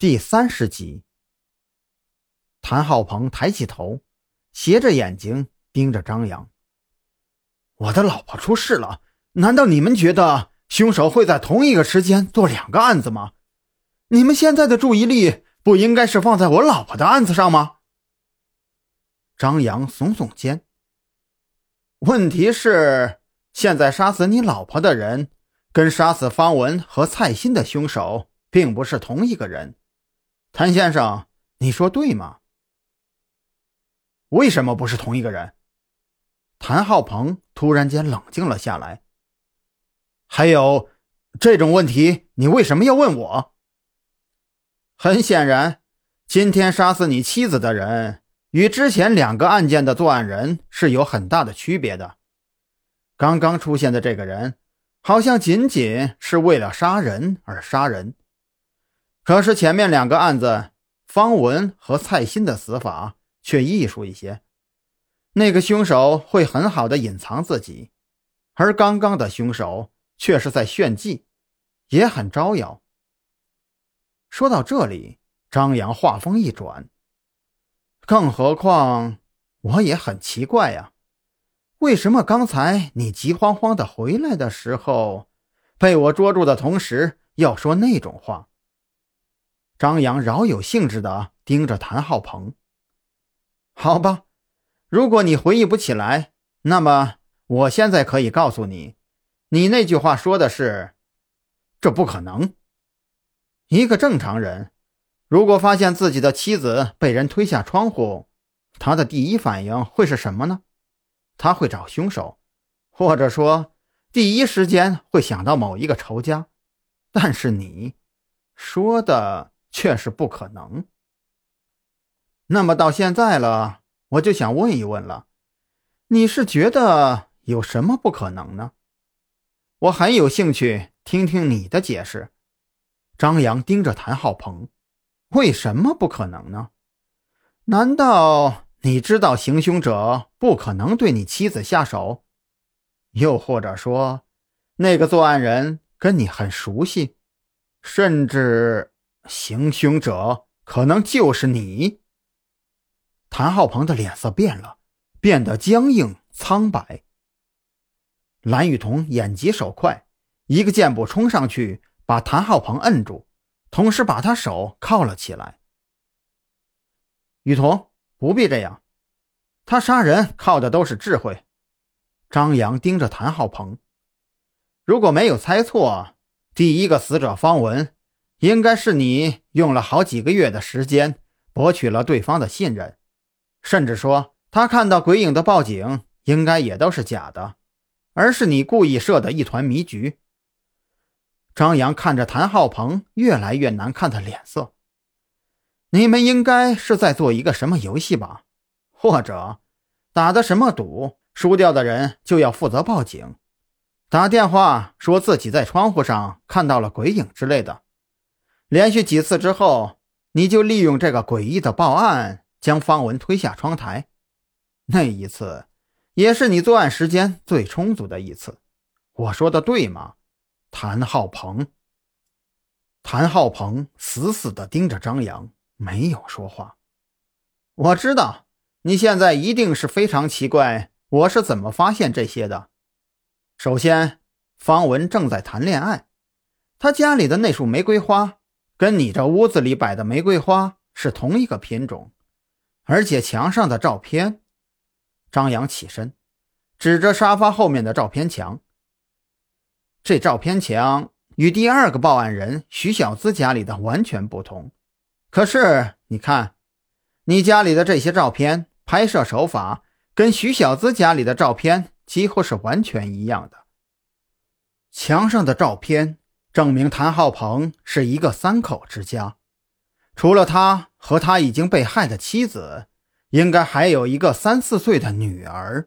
第三十集，谭浩鹏抬起头，斜着眼睛盯着张扬。我的老婆出事了，难道你们觉得凶手会在同一个时间做两个案子吗？你们现在的注意力不应该是放在我老婆的案子上吗？张扬耸耸肩。问题是，现在杀死你老婆的人，跟杀死方文和蔡鑫的凶手并不是同一个人。谭先生，你说对吗？为什么不是同一个人？谭浩鹏突然间冷静了下来。还有这种问题，你为什么要问我？很显然，今天杀死你妻子的人与之前两个案件的作案人是有很大的区别的。刚刚出现的这个人，好像仅仅是为了杀人而杀人。可是前面两个案子，方文和蔡鑫的死法却艺术一些。那个凶手会很好的隐藏自己，而刚刚的凶手却是在炫技，也很招摇。说到这里，张扬话锋一转。更何况，我也很奇怪呀，为什么刚才你急慌慌的回来的时候，被我捉住的同时要说那种话？张扬饶有兴致地盯着谭浩鹏。好吧，如果你回忆不起来，那么我现在可以告诉你，你那句话说的是：“这不可能。”一个正常人，如果发现自己的妻子被人推下窗户，他的第一反应会是什么呢？他会找凶手，或者说，第一时间会想到某一个仇家。但是你说的。却是不可能。那么到现在了，我就想问一问了，你是觉得有什么不可能呢？我很有兴趣听听你的解释。张扬盯着谭浩鹏，为什么不可能呢？难道你知道行凶者不可能对你妻子下手？又或者说，那个作案人跟你很熟悉，甚至……行凶者可能就是你。谭浩鹏的脸色变了，变得僵硬苍白。蓝雨桐眼疾手快，一个箭步冲上去，把谭浩鹏摁住，同时把他手铐了起来。雨桐，不必这样，他杀人靠的都是智慧。张扬盯着谭浩鹏，如果没有猜错，第一个死者方文。应该是你用了好几个月的时间博取了对方的信任，甚至说他看到鬼影的报警应该也都是假的，而是你故意设的一团迷局。张扬看着谭浩鹏越来越难看的脸色，你们应该是在做一个什么游戏吧？或者打的什么赌，输掉的人就要负责报警，打电话说自己在窗户上看到了鬼影之类的。连续几次之后，你就利用这个诡异的报案，将方文推下窗台。那一次，也是你作案时间最充足的一次。我说的对吗，谭浩鹏？谭浩鹏死死地盯着张扬，没有说话。我知道你现在一定是非常奇怪，我是怎么发现这些的。首先，方文正在谈恋爱，他家里的那束玫瑰花。跟你这屋子里摆的玫瑰花是同一个品种，而且墙上的照片，张扬起身，指着沙发后面的照片墙。这照片墙与第二个报案人徐小姿家里的完全不同。可是你看，你家里的这些照片拍摄手法跟徐小姿家里的照片几乎是完全一样的。墙上的照片。证明谭浩鹏是一个三口之家，除了他和他已经被害的妻子，应该还有一个三四岁的女儿。